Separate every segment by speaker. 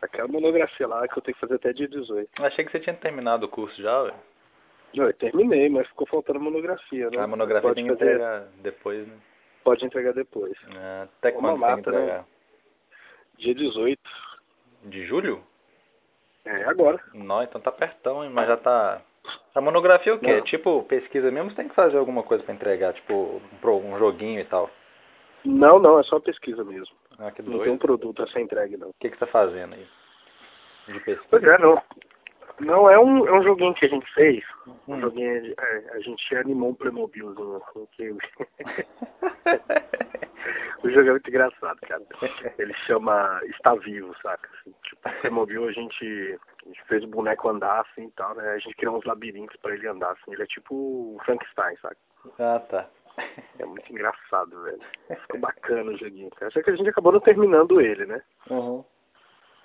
Speaker 1: Aquela monografia lá que eu tenho que fazer até dia 18.
Speaker 2: Achei que você tinha terminado o curso já, velho.
Speaker 1: Não, eu terminei, mas ficou faltando monografia, né?
Speaker 2: A monografia
Speaker 1: pode
Speaker 2: tem que
Speaker 1: fazer,
Speaker 2: entregar depois, né?
Speaker 1: Pode entregar depois.
Speaker 2: Ah, Até
Speaker 1: Uma
Speaker 2: quando tem que
Speaker 1: né?
Speaker 2: entregar?
Speaker 1: Dia 18.
Speaker 2: De julho?
Speaker 1: É, agora.
Speaker 2: Não, então tá pertão, hein? Mas já tá... A monografia é o quê?
Speaker 1: Não.
Speaker 2: Tipo, pesquisa mesmo, você tem que fazer alguma coisa pra entregar, tipo, um joguinho e tal.
Speaker 1: Não, não, é só pesquisa mesmo.
Speaker 2: Ah, que
Speaker 1: Não tem um
Speaker 2: doido.
Speaker 1: produto a ser entregue, não.
Speaker 2: O que que você tá fazendo aí? De pesquisa?
Speaker 1: Pois é, não. Não, é um, é um joguinho que a gente fez. Um
Speaker 2: Hum.
Speaker 1: joguinho, é, a gente animou um Playmobilzinho, assim, que... o jogo é muito engraçado, cara. Ele chama Está Vivo, saca? Assim, tipo, o Playmobil a gente, a gente fez o boneco andar, assim, e tal, né? A gente criou uns labirintos pra ele andar, assim. Ele é tipo o Frankenstein, saca?
Speaker 2: Ah, tá.
Speaker 1: É muito engraçado, velho. Ficou bacana o joguinho, cara. Só que a gente acabou não terminando ele, né?
Speaker 2: Uhum.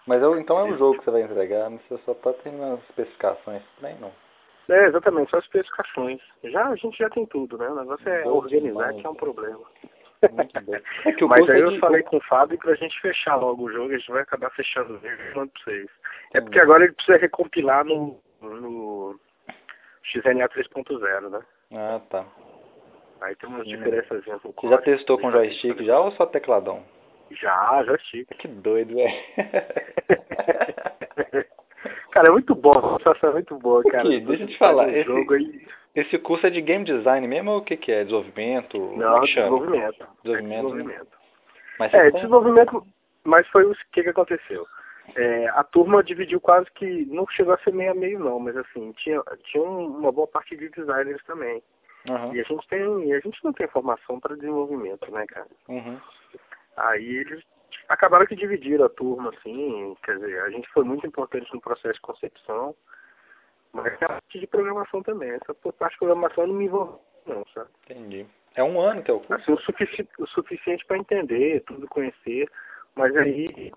Speaker 2: Mas eu, então é um jogo que você vai entregar, mas você só tá terminando as especificações também, não?
Speaker 1: É, exatamente, só as especificações. Já, a gente já tem tudo, né? O negócio é
Speaker 2: Doido
Speaker 1: organizar
Speaker 2: demais,
Speaker 1: que é um problema.
Speaker 2: Muito bom. É que o
Speaker 1: Mas aí
Speaker 2: é
Speaker 1: eu
Speaker 2: de-
Speaker 1: falei com o Fábio pra gente fechar logo o jogo, a gente vai acabar fechando e mandando pra vocês. É porque agora ele precisa recompilar no, no XNA 3.0, né?
Speaker 2: Ah, tá.
Speaker 1: Aí tem umas diferenças
Speaker 2: Você já testou com joystick já ou só tecladão?
Speaker 1: Já, estica.
Speaker 2: Que doido, velho.
Speaker 1: cara, é muito bom, a sensação é muito boa, cara.
Speaker 2: Aqui, deixa eu te falar, esse-
Speaker 1: aí...
Speaker 2: Esse curso é de game design mesmo ou o que que é? Desenvolvimento?
Speaker 1: Não,
Speaker 2: é
Speaker 1: desenvolvimento.
Speaker 2: Desenvolvimento,
Speaker 1: É
Speaker 2: né?
Speaker 1: desenvolvimento.
Speaker 2: Mas
Speaker 1: É,
Speaker 2: tem-
Speaker 1: desenvolvimento, mas foi o que, que aconteceu. É, a turma dividiu quase que, não chegou a ser meio a meio não, mas assim, tinha, tinha um- uma boa parte de designers também.
Speaker 2: Aham,
Speaker 1: E a gente tem, e a gente não tem formação para desenvolvimento, né, cara?
Speaker 2: uhum.
Speaker 1: Aí eles acabaram que dividiram a turma, assim, quer dizer, a gente foi muito importante no processo de concepção, mas a parte de programação também. Essa parte de programação eu não me envolvi, não, sabe?
Speaker 2: Entendi. É um ano teu curso?
Speaker 1: assim, o, sufici o suficiente para entender, tudo conhecer, mas aí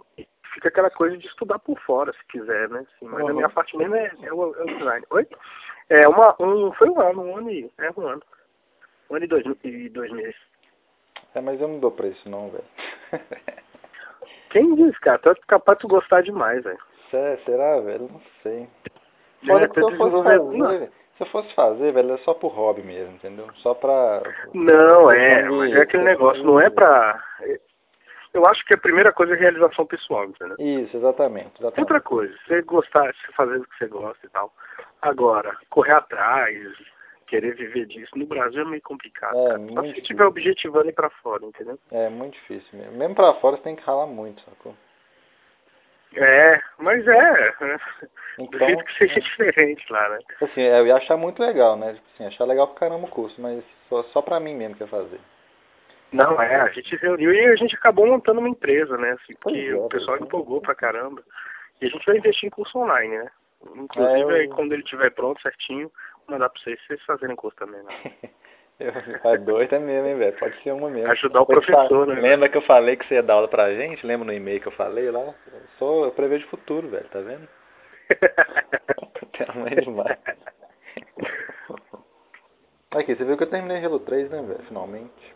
Speaker 1: fica aquela coisa de estudar por fora, se quiser, né? Assim, mas
Speaker 2: Uhum.
Speaker 1: a minha parte mesmo é, é, o, é o design. Oi? É uma, um, foi um ano, um ano e, é um ano. Um ano e dois, e dois meses.
Speaker 2: É, mas eu não dou pra isso não, velho.
Speaker 1: Quem diz, cara? Tu é capaz de gostar demais, velho.
Speaker 2: Sé- Será, velho? Não sei.
Speaker 1: De
Speaker 2: Fora que se eu fosse fazer, se eu fosse fazer, velho, é só por hobby mesmo, entendeu? Só pra...
Speaker 1: Não, é, mas é aquele negócio, não é pra... Eu acho que a primeira coisa é realização pessoal, entendeu?
Speaker 2: Isso, exatamente. exatamente.
Speaker 1: Outra coisa, você gostar, você fazer o que você gosta e tal. Agora, correr atrás, querer viver disso, no Brasil é meio complicado.
Speaker 2: É,
Speaker 1: cara. Só se estiver objetivando ir pra fora, entendeu?
Speaker 2: É muito difícil mesmo. Mesmo pra fora você tem que ralar muito, sacou?
Speaker 1: É, mas é. Do
Speaker 2: Então,
Speaker 1: jeito que seja diferente lá, né?
Speaker 2: assim, eu ia achar muito legal, né? Tipo Assim, achar legal pra caramba o curso, mas só, só pra mim mesmo que ia fazer.
Speaker 1: Não, é, a gente reuniu e a gente acabou montando uma empresa, né? Assim, porque
Speaker 2: é,
Speaker 1: o pessoal empolgou pra caramba. E a gente vai investir em curso online, né? Inclusive,
Speaker 2: É, eu-
Speaker 1: aí, quando ele estiver pronto, certinho, mandar pra vocês, vocês fazerem curso também, né?
Speaker 2: Eu, é doido é mesmo, hein, velho? Pode ser uma mesmo.
Speaker 1: Ajudar o professor, né?
Speaker 2: Lembra que eu falei que você ia dar aula pra gente? Lembra no e-mail que eu falei lá? Eu sou, eu prevejo futuro, velho, tá vendo? Tem mãe demais. Aqui, você viu que eu terminei Halo 3, né, velho? Finalmente.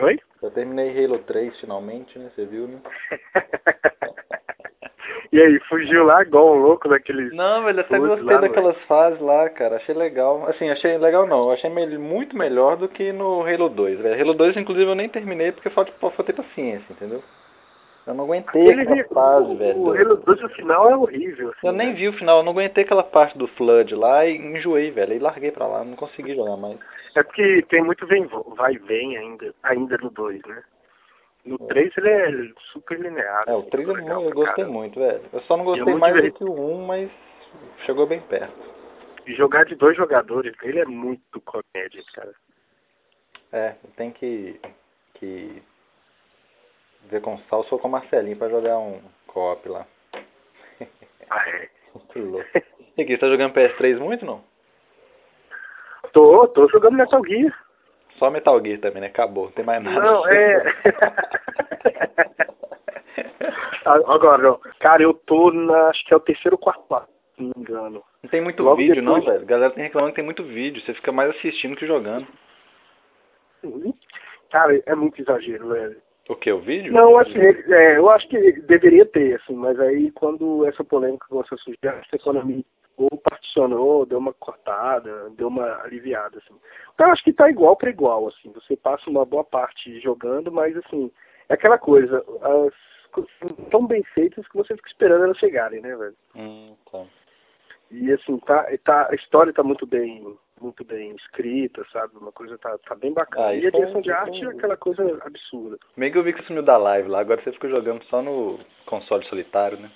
Speaker 1: Oi?
Speaker 2: Eu terminei Halo 3 finalmente, né? Você viu, né?
Speaker 1: e aí, fugiu lá igual um louco daqueles.
Speaker 2: Não, velho, até gostei
Speaker 1: lá,
Speaker 2: daquelas fases lá, cara. Achei legal. Assim, achei legal não. Achei muito melhor do que no Halo 2, velho. Halo 2, inclusive, eu nem terminei porque falta, faltei paciência, entendeu? Eu não aguentei
Speaker 1: Aquele,
Speaker 2: aquela fase, velho.
Speaker 1: o Halo 2 no final é horrível. Assim,
Speaker 2: Eu nem
Speaker 1: né?
Speaker 2: vi o final, eu não aguentei aquela parte do Flood lá e enjoei, velho. E larguei pra lá, não consegui jogar mais.
Speaker 1: É porque tem muito vem, vai e vem ainda, ainda no 2, né? No 3 ele é super linear.
Speaker 2: É, o
Speaker 1: assim,
Speaker 2: 3 eu,
Speaker 1: legal
Speaker 2: eu
Speaker 1: pra
Speaker 2: gostei
Speaker 1: caramba.
Speaker 2: muito, velho. Eu só não
Speaker 1: é
Speaker 2: gostei
Speaker 1: muito
Speaker 2: mais do que o 1, mas chegou bem perto.
Speaker 1: E jogar de dois jogadores, ele é muito comédia, cara.
Speaker 2: É, tem que, que ver com o Salso ou com o Marcelinho pra jogar um co-op lá.
Speaker 1: Ah, é.
Speaker 2: Muito louco. E aqui, você tá jogando PS3 muito não?
Speaker 1: Tô, tô jogando Metal Gear.
Speaker 2: Só Metal Gear também, né? Acabou, não tem mais nada.
Speaker 1: Não, é. Agora, cara, eu tô na. Acho que é o terceiro ou quarto passo, se não me engano.
Speaker 2: Não tem muito
Speaker 1: Logo
Speaker 2: vídeo não,
Speaker 1: depois-
Speaker 2: velho. A galera tem reclamando que tem muito vídeo. Você fica mais assistindo que jogando.
Speaker 1: Cara, é muito exagero, velho.
Speaker 2: O que? O vídeo?
Speaker 1: Não, assim, é, eu acho que deveria ter, assim, mas aí quando essa polêmica começou a surgir, acho que a economia ou particionou, deu uma cortada, deu uma aliviada, assim. Então eu acho que tá igual para igual, assim, você passa uma boa parte jogando, mas assim, é aquela coisa, as coisas são tão bem feitas que você fica esperando elas chegarem, né, velho?
Speaker 2: Hum, tá.
Speaker 1: E assim, tá, tá, a história tá muito bem, muito bem escrita, sabe? Uma coisa tá, tá bem bacana.
Speaker 2: Ah,
Speaker 1: e a
Speaker 2: é-
Speaker 1: direção de arte
Speaker 2: é-
Speaker 1: é aquela coisa absurda.
Speaker 2: Meio que eu vi que sumiu da live lá, agora você fica jogando só no console solitário, né?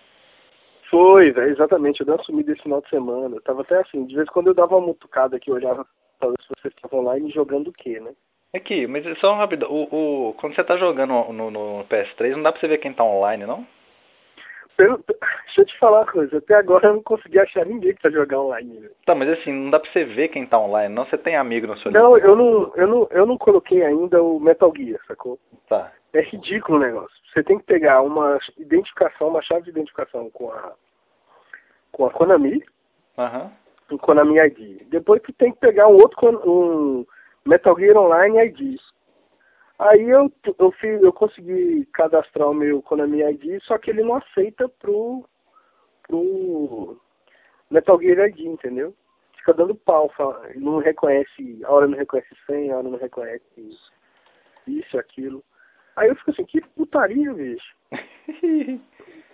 Speaker 1: Foi, velho, exatamente. Eu dei uma sumida esse final de semana. Eu tava até assim, de vez em quando eu dava uma mutucada aqui, eu olhava pra ver se vocês estavam online jogando o quê, né?
Speaker 2: Aqui, mas é só rápido. O, o, quando você tá jogando no, no PS3, não dá pra você ver quem tá online, não?
Speaker 1: Pelo- deixa eu te falar uma coisa, até agora eu não consegui achar ninguém pra jogar online. velho.
Speaker 2: Tá, mas assim, não dá pra você ver quem tá online, não? Você tem amigo no seu
Speaker 1: Não, eu não, eu não, eu não coloquei ainda o Metal Gear, sacou?
Speaker 2: Tá.
Speaker 1: É ridículo o negócio. Você tem que pegar uma identificação, uma chave de identificação com a com a Konami,
Speaker 2: Aham.
Speaker 1: um Konami ID. Depois tu tem que pegar um outro um Metal Gear Online ID. Aí eu, eu, fiz, eu consegui cadastrar o meu Konami ID, só que ele não aceita pro, pro Metal Gear ID, entendeu? Fica dando pau, fala- não reconhece, a hora não reconhece 100, a hora não reconhece isso, aquilo. Aí eu fico assim, que putaria, bicho.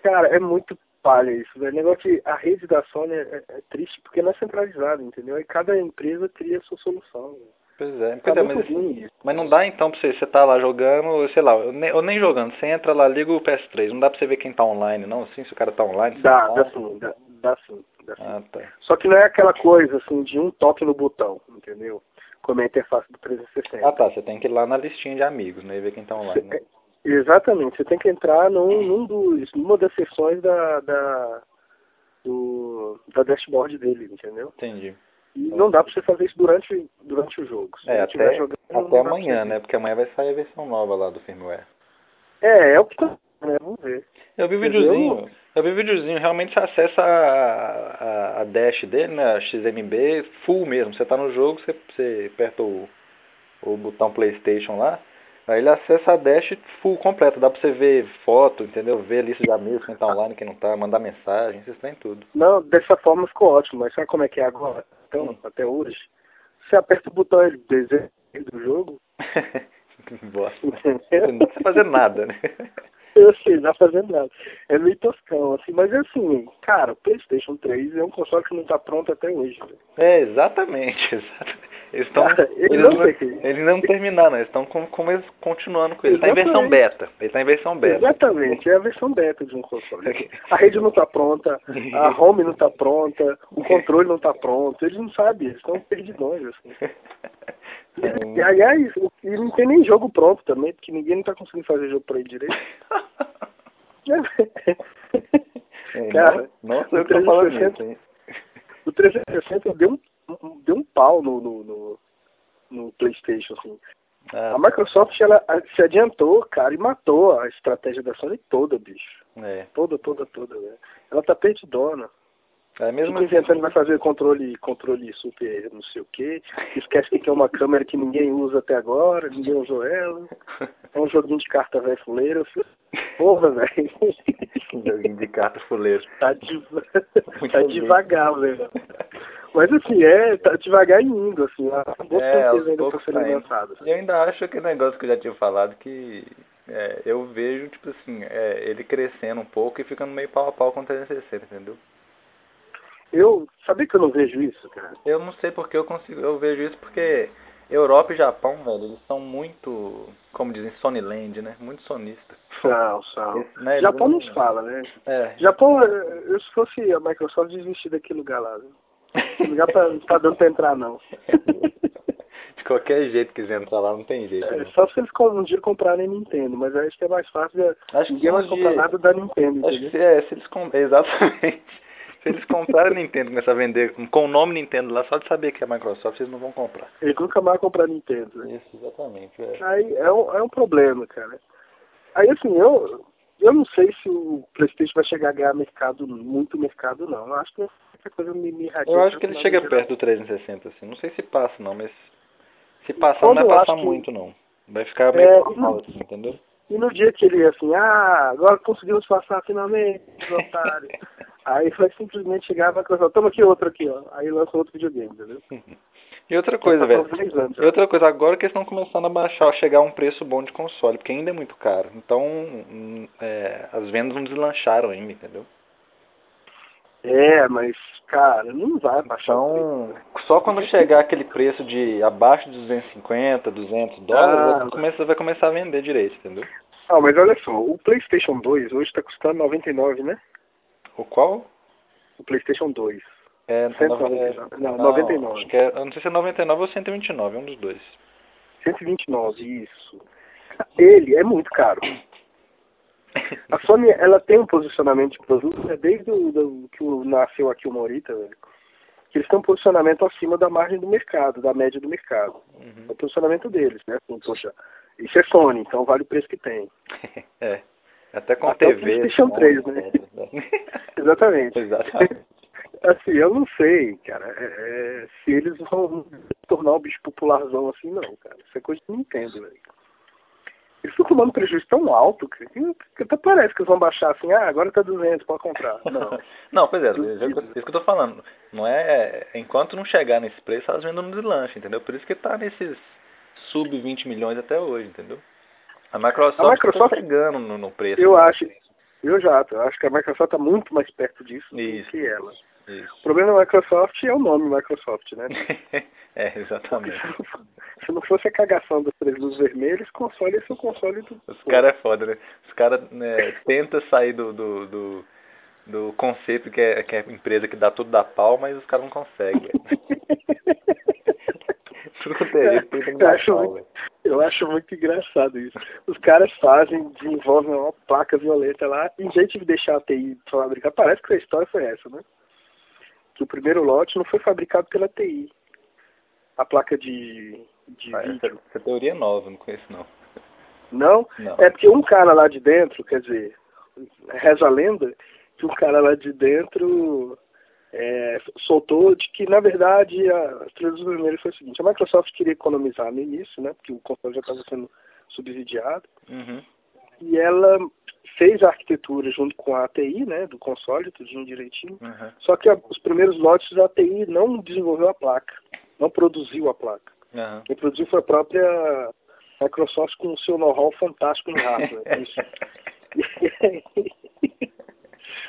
Speaker 1: Cara, é muito palha isso, velho. O negócio de, a rede da Sony é, é triste porque não é centralizada, entendeu? Aí cada empresa cria a sua solução. velho.
Speaker 2: Pois é,
Speaker 1: Tá
Speaker 2: pois é, mas, mas não dá então pra você, você tá lá jogando, sei lá, ou nem, nem jogando, você entra lá, liga o PS3, não dá pra você ver quem tá online, não? Assim, se o cara tá online,
Speaker 1: Dá,
Speaker 2: não
Speaker 1: dá
Speaker 2: tá.
Speaker 1: sim, dá, dá sim, dá sim.
Speaker 2: Ah, tá.
Speaker 1: Só que não é aquela coisa assim de um toque no botão, entendeu? Como é a interface do 360.
Speaker 2: Ah, tá, você tem que ir lá na listinha de amigos, né, e ver quem tá online. né?
Speaker 1: Cê- Exatamente, você tem que entrar num, num dos, numa das sessões da, da, do, da dashboard dele, entendeu?
Speaker 2: Entendi.
Speaker 1: Não dá pra você fazer isso durante, durante o jogo. Se
Speaker 2: É, até,
Speaker 1: jogando,
Speaker 2: até amanhã, né, porque amanhã vai sair a versão nova lá do firmware.
Speaker 1: É, é o que tá, né? Vamos ver.
Speaker 2: Eu vi o videozinho, eu vi o videozinho, realmente você acessa a, a, a dash dele, né, a XMB, full mesmo. Você tá no jogo, você, você aperta o, o botão Playstation lá, aí ele acessa a dash full completa. Dá pra você ver foto, entendeu? Ver a lista de amigos, quem tá online, quem não tá, mandar mensagem, vocês têm tudo.
Speaker 1: Não, dessa forma ficou ótimo, mas sabe como é que é agora?
Speaker 2: Hum.
Speaker 1: até hoje, você aperta o botão ele desenha do jogo,
Speaker 2: bosta. Não precisa fazer nada, né?
Speaker 1: Eu sei, não tá fazendo nada. É meio toscão, assim, mas assim, cara, o Playstation 3 é um console que não tá pronto até hoje. velho.
Speaker 2: É, exatamente, exatamente. Eles estão. Eles
Speaker 1: não que-
Speaker 2: eles não terminaram, eles estão com, com continuando com ele. Ele tá em versão beta. Ele tá em versão beta.
Speaker 1: Exatamente, é a versão beta de um console. A rede não tá pronta, a home não tá pronta, o controle não tá pronto, eles não sabem, eles estão perdidões, assim. E, aliás, e não tem nem jogo pronto também, porque ninguém não tá conseguindo fazer jogo pra ele direito.
Speaker 2: É,
Speaker 1: Cara,
Speaker 2: nossa,
Speaker 1: o
Speaker 2: eu tô falando
Speaker 1: 360
Speaker 2: isso, hein?
Speaker 1: O 360 deu um- deu um pau no, no, no, no Playstation, assim.
Speaker 2: Ah,
Speaker 1: A Microsoft, ela se adiantou, cara, e matou a estratégia da Sony toda, bicho.
Speaker 2: é.
Speaker 1: Toda, toda, toda, velho. Ela tá perdidona.
Speaker 2: É mesmo
Speaker 1: Fica inventando vai fazer controle, controle super não sei o que. Esquece que é uma câmera que ninguém usa até agora, ninguém usou ela. É um joguinho de carta velho. Porra, velho.
Speaker 2: De carta fuleiro.
Speaker 1: Tá,
Speaker 2: Muito
Speaker 1: tá devagar, velho. Mas assim, é, tá devagar indo, assim. Boas
Speaker 2: É,
Speaker 1: certeza ainda
Speaker 2: tá indo.
Speaker 1: lançadas.
Speaker 2: E eu ainda acho aquele negócio que eu já tinha falado que é, eu vejo, tipo assim, é, ele crescendo um pouco e ficando meio pau a pau com o 360, entendeu?
Speaker 1: Eu, sabia que eu não vejo isso, cara?
Speaker 2: Eu não sei porque eu consigo, eu vejo isso porque Europa e Japão, velho, eles são muito, como dizem, Sonyland, né? Muito sonista.
Speaker 1: São, são.
Speaker 2: Esse, né,
Speaker 1: Japão não se fala, né?
Speaker 2: É.
Speaker 1: Japão, eh, eu se fosse a Microsoft, desistir daquele lugar lá. Aquele lugar pra, não tá dando pra entrar, não.
Speaker 2: De qualquer jeito que quiser entrar lá, não tem jeito.
Speaker 1: É,
Speaker 2: né?
Speaker 1: só se eles um dia comprarem Nintendo, mas acho que é mais fácil. de-
Speaker 2: Acho que um
Speaker 1: comprar nada da Nintendo,
Speaker 2: Acho que
Speaker 1: entendeu?
Speaker 2: se, é, se eles com... Exatamente. Se eles comprarem a Nintendo e começar a vender com o nome Nintendo lá, só de saber que é Microsoft, eles não vão comprar.
Speaker 1: Eles nunca mais comprar Nintendo, né?
Speaker 2: Isso, exatamente. É.
Speaker 1: Aí é um, é um problema, cara. Aí assim, eu, eu não sei se o Playstation vai chegar a ganhar mercado, muito mercado não. Eu acho que essa coisa me, me
Speaker 2: Eu acho que ele chega
Speaker 1: na
Speaker 2: perto do 360, assim. Não sei se passa não, mas se passar não vai passar
Speaker 1: acho que-
Speaker 2: muito não. Vai ficar meio
Speaker 1: É,
Speaker 2: normal, assim, entendeu?
Speaker 1: E no dia que ele assim, ah, agora conseguimos passar finalmente, os otários. Aí vai simplesmente chegar e falar, toma aqui outro aqui, ó. Aí lança outro videogame, entendeu?
Speaker 2: E outra coisa,
Speaker 1: Passou
Speaker 2: velho.
Speaker 1: 10 anos.
Speaker 2: E outra coisa, agora que eles estão começando a baixar, chegar a um preço bom de console, porque ainda é muito caro. Então, hum, é, as vendas não deslancharam ainda, entendeu?
Speaker 1: É, mas, cara, não vai baixar
Speaker 2: Então,
Speaker 1: preço.
Speaker 2: só quando chegar aquele preço de abaixo de 250, 200 dólares,
Speaker 1: Ah,
Speaker 2: vai começar, vai começar a vender direito, entendeu?
Speaker 1: Ah, mas olha só, o PlayStation 2 hoje tá custando 99, né?
Speaker 2: O qual?
Speaker 1: O PlayStation 2.
Speaker 2: É,
Speaker 1: 199. Não,
Speaker 2: não,
Speaker 1: 99.
Speaker 2: Acho que é, eu não sei se é 99 ou 129, é um dos dois.
Speaker 1: 129, isso. Ele é muito caro. A Sony, ela tem um posicionamento de produto, né, desde o, do, que o, nasceu aqui o Morita, velho, que eles têm um posicionamento acima da margem do mercado, da média do mercado. É
Speaker 2: Uhum.
Speaker 1: o posicionamento deles, né? Assim, poxa, isso é Sony, então vale o preço que tem.
Speaker 2: é. Até com
Speaker 1: Até
Speaker 2: TV.
Speaker 1: PlayStation
Speaker 2: com-
Speaker 1: 3, né? Exatamente.
Speaker 2: Exatamente.
Speaker 1: Assim, eu não sei, cara, é, é, se eles vão tornar o bicho popularzão assim, não, cara. Isso é coisa não entendo, velho. Eles estão tomando prejuízo tão alto que, que até parece que eles vão baixar assim, ah, agora tá 200, pode comprar. Não.
Speaker 2: Não, pois é, é isso que eu tô falando. Não é. Enquanto não chegar nesse preço, elas vendem no deslanche, entendeu? Por isso que tá nesses sub 20 milhões até hoje, entendeu? A Microsoft,
Speaker 1: A Microsoft-
Speaker 2: tá chegando no, no preço.
Speaker 1: Eu
Speaker 2: né?
Speaker 1: acho, eu já, eu acho que a Microsoft tá muito mais perto disso do
Speaker 2: Isso.
Speaker 1: que ela. O
Speaker 2: Isso.
Speaker 1: problema da Microsoft é o nome Microsoft, né?
Speaker 2: é, exatamente.
Speaker 1: se não se não fosse a cagação das três luzes vermelhas, console ia ser o console do.
Speaker 2: Os caras é foda, né? Os caras né, tentam sair do, do, do, do conceito que é, que é empresa que dá tudo da pau, mas os caras não conseguem. Tudo é tentam
Speaker 1: eu,
Speaker 2: dar pau, velho.
Speaker 1: Eu acho muito engraçado isso. Os caras fazem, desenvolvem uma placa violeta lá, em vez de deixar a TI fabricar, parece que a história foi essa, né? Que o primeiro lote não foi fabricado pela TI. A placa de, de
Speaker 2: Ah, Essa,
Speaker 1: vídeo.
Speaker 2: essa teoria é nova, não conheço não.
Speaker 1: Não?
Speaker 2: Não.
Speaker 1: É porque um cara lá de dentro, quer dizer, reza a lenda que um cara lá de dentro é, soltou de que, na verdade, a- três vermelhas foi o seguinte, a Microsoft queria economizar no início, né, porque o console já estava sendo subsidiado,
Speaker 2: Uhum.
Speaker 1: e ela fez a arquitetura junto com a ATI, né, do console, tudinho direitinho,
Speaker 2: Uhum.
Speaker 1: só que a- os primeiros lotes a ATI não desenvolveu a placa, não produziu a placa.
Speaker 2: Uhum.
Speaker 1: Quem produziu foi a própria Microsoft com o seu know-how fantástico em hardware.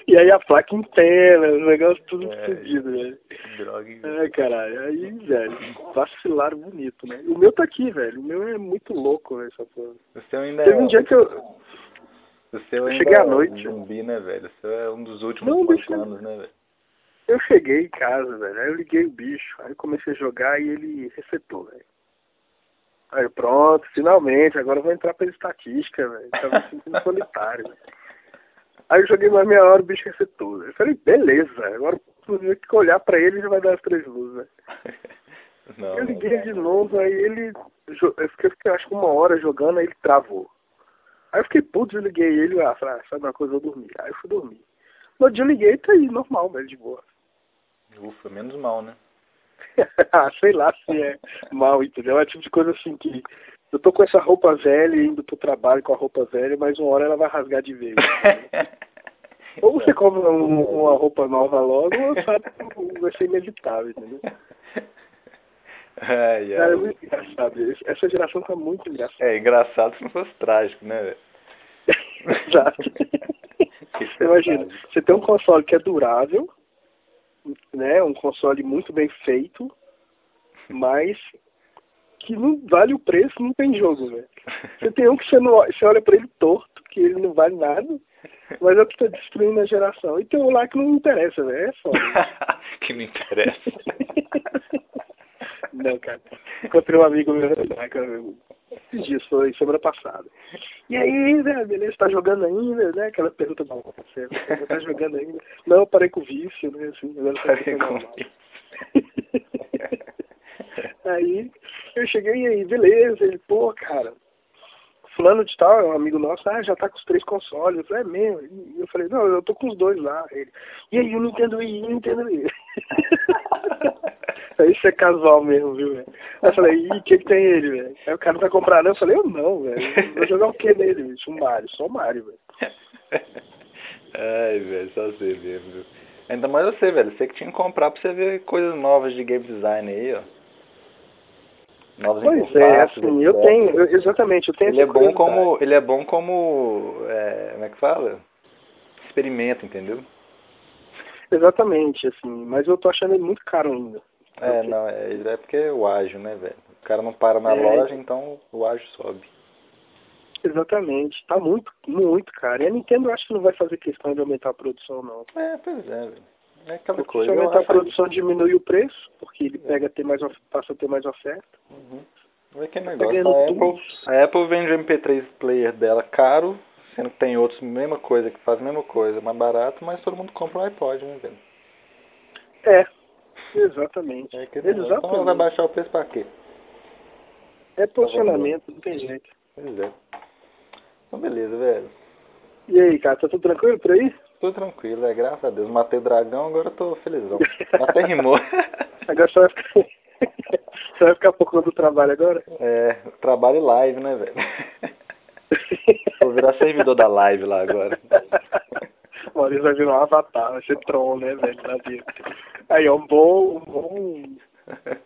Speaker 1: E aí a placa inteira, o negócio tudo
Speaker 2: É.
Speaker 1: fodido, velho.
Speaker 2: Droga.
Speaker 1: É, caralho. Aí, velho, vacilaram bonito, né? O meu tá aqui, velho. O meu é muito louco, velho, essa porra.
Speaker 2: O seu ainda
Speaker 1: Teve
Speaker 2: é.
Speaker 1: um dia que eu.
Speaker 2: O seu ainda
Speaker 1: cheguei à
Speaker 2: é
Speaker 1: noite.
Speaker 2: zumbi, né, velho? O seu é um dos últimos
Speaker 1: Não,
Speaker 2: quatro
Speaker 1: deixa-
Speaker 2: anos, né, velho?
Speaker 1: Eu cheguei em casa, velho. Aí eu liguei o bicho. Aí eu comecei a jogar e ele resetou, velho. Aí eu, pronto, finalmente, agora eu vou entrar pela estatística, velho. Tava me sentindo solitário, velho. Aí eu joguei mais meia hora, o bicho resetou. Eu falei, beleza, agora eu tenho que olhar pra ele e já vai dar as três luzes, velho.
Speaker 2: Não,
Speaker 1: Eu liguei de novo, aí ele. Eu fiquei, fiquei, acho que uma hora jogando, aí ele travou. Aí eu fiquei puto, desliguei ele, ah, falei, ah, sabe uma coisa, eu vou dormir. Aí eu fui dormir. No dia eu liguei, tá aí, normal, velho, de boa.
Speaker 2: Ufa, menos mal, né?
Speaker 1: ah, sei lá se é mal, entendeu? É o tipo de coisa assim que eu tô com essa roupa velha indo pro trabalho com a roupa velha, mas uma hora ela vai rasgar de vez. ou você compra um- uma roupa nova logo, ou sabe que vai ser inevitável, entendeu?
Speaker 2: Ai,
Speaker 1: Cara, é
Speaker 2: ai.
Speaker 1: muito engraçado. Essa geração tá muito engraçada.
Speaker 2: É engraçado se não fosse trágico, né, velho?
Speaker 1: Exato.
Speaker 2: É
Speaker 1: Imagina,
Speaker 2: trágico.
Speaker 1: você tem um console que é durável, né? Um console muito bem feito, mas que não vale o preço, não tem jogo, né? Você tem um que você, não, você olha pra ele torto, que ele não vale nada, mas é o que tá destruindo a geração. E tem um lá que não interessa, velho. É foda.
Speaker 2: que não interessa.
Speaker 1: não, cara. Encontrei um amigo meu, né, cara, esses dias, foi semana passada. E aí, né, beleza, tá jogando ainda, né? Aquela pergunta da você tá jogando ainda? Não, eu parei com o vício, né? Assim, agora tá
Speaker 2: Parei com
Speaker 1: Aí eu cheguei e aí, beleza, ele, pô, cara, fulano de tal, é um amigo nosso, ah, já tá com os três consoles. Eu falei, é mesmo? E eu falei, não, eu tô com os dois lá. Ele, e aí, o Nintendo Wii, o Nintendo Wii. isso é casual mesmo, viu, velho? Aí eu falei, o que que tem ele, velho? Aí o cara não vai comprar, não? Eu falei, eu não, velho. Vou jogar o que nele, bicho? Um Mario, só o Mario, velho.
Speaker 2: Ai, velho, só você mesmo, viu? Ainda mais você, velho. Você que tinha que comprar pra você ver coisas novas de game design aí, ó. Novas
Speaker 1: Pois é, assim, eu tenho, eu, exatamente, eu tenho
Speaker 2: Ele é bom como. Ele é bom como. É, como é que fala? Experimento, entendeu?
Speaker 1: Exatamente, assim, mas eu tô achando ele muito caro ainda.
Speaker 2: É, não, é, é porque é o ágio, né, velho? O cara não para na
Speaker 1: É.
Speaker 2: loja, então o ágio sobe.
Speaker 1: Exatamente, tá muito, muito caro. E a Nintendo eu acho que não vai fazer questão de aumentar a produção, não.
Speaker 2: É, pois é, velho. É aquela
Speaker 1: Porque
Speaker 2: coisa.
Speaker 1: se aumentar a produção diminui o preço, porque ele pega ter mais passa a ter mais oferta.
Speaker 2: Uhum. É que
Speaker 1: Tá
Speaker 2: negócio.
Speaker 1: ganhando
Speaker 2: A. Apple, a Apple vende o MP3 player dela caro, sendo que tem outros, mesma coisa, que faz a mesma coisa, mais barato, mas todo mundo compra o iPod, né, velho?
Speaker 1: É, exatamente.
Speaker 2: É que negócio. Então vai
Speaker 1: exatamente.
Speaker 2: baixar o preço pra quê?
Speaker 1: É posicionamento, não tem jeito.
Speaker 2: Pois é. Então beleza, velho.
Speaker 1: E aí, cara, tá tudo tranquilo por aí?
Speaker 2: Tudo tranquilo, é graças a Deus. Matei o dragão, agora eu tô felizão. Até rimou.
Speaker 1: Agora você vai ficar, você vai ficar por conta do trabalho agora?
Speaker 2: É, trabalho live, né, velho? Vou virar servidor da live lá agora.
Speaker 1: Maurício vai virar um avatar, vai ser Tron, né, velho, na vida. Aí, é um bom, um bom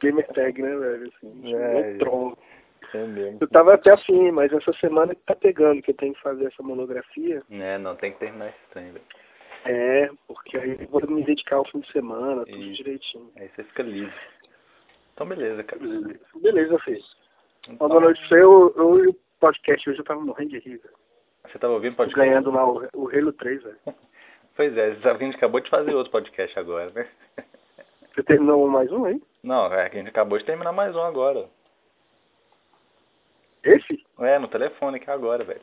Speaker 1: gamer tag, né, velho, assim,
Speaker 2: É,
Speaker 1: um Tron.
Speaker 2: É mesmo.
Speaker 1: Eu tava até assim, mas essa semana que tá pegando, que eu tenho que fazer essa monografia.
Speaker 2: É, não, tem que terminar esse trem, velho.
Speaker 1: É, porque aí eu vou me dedicar ao fim de semana, tudo direitinho.
Speaker 2: Aí você fica livre. Então beleza, cara.
Speaker 1: Beleza, filho.
Speaker 2: Então,
Speaker 1: Uma boa noite pra você. Eu, eu o podcast hoje eu tava morrendo de rir, velho.
Speaker 2: Você tava ouvindo podcast?
Speaker 1: Ganhando lá o, o Halo 3, velho.
Speaker 2: Pois é, você sabe que a gente acabou de fazer outro podcast agora, né?
Speaker 1: Você terminou mais um aí?
Speaker 2: Não, é que a gente acabou de terminar mais um agora.
Speaker 1: Esse?
Speaker 2: É, no telefone aqui agora, velho.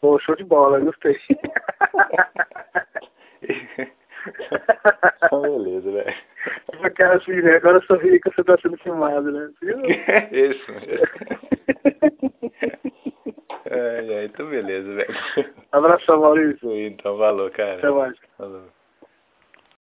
Speaker 1: Pô, show de bola, gostei.
Speaker 2: então beleza, velho.
Speaker 1: Tipo, cara assim, né? Agora eu sorri que você tá sendo filmado, né?
Speaker 2: Isso. Ai, ai, então beleza, velho.
Speaker 1: Abração, Maurício.
Speaker 2: Então, valeu, cara.
Speaker 1: Até mais.
Speaker 2: Falou.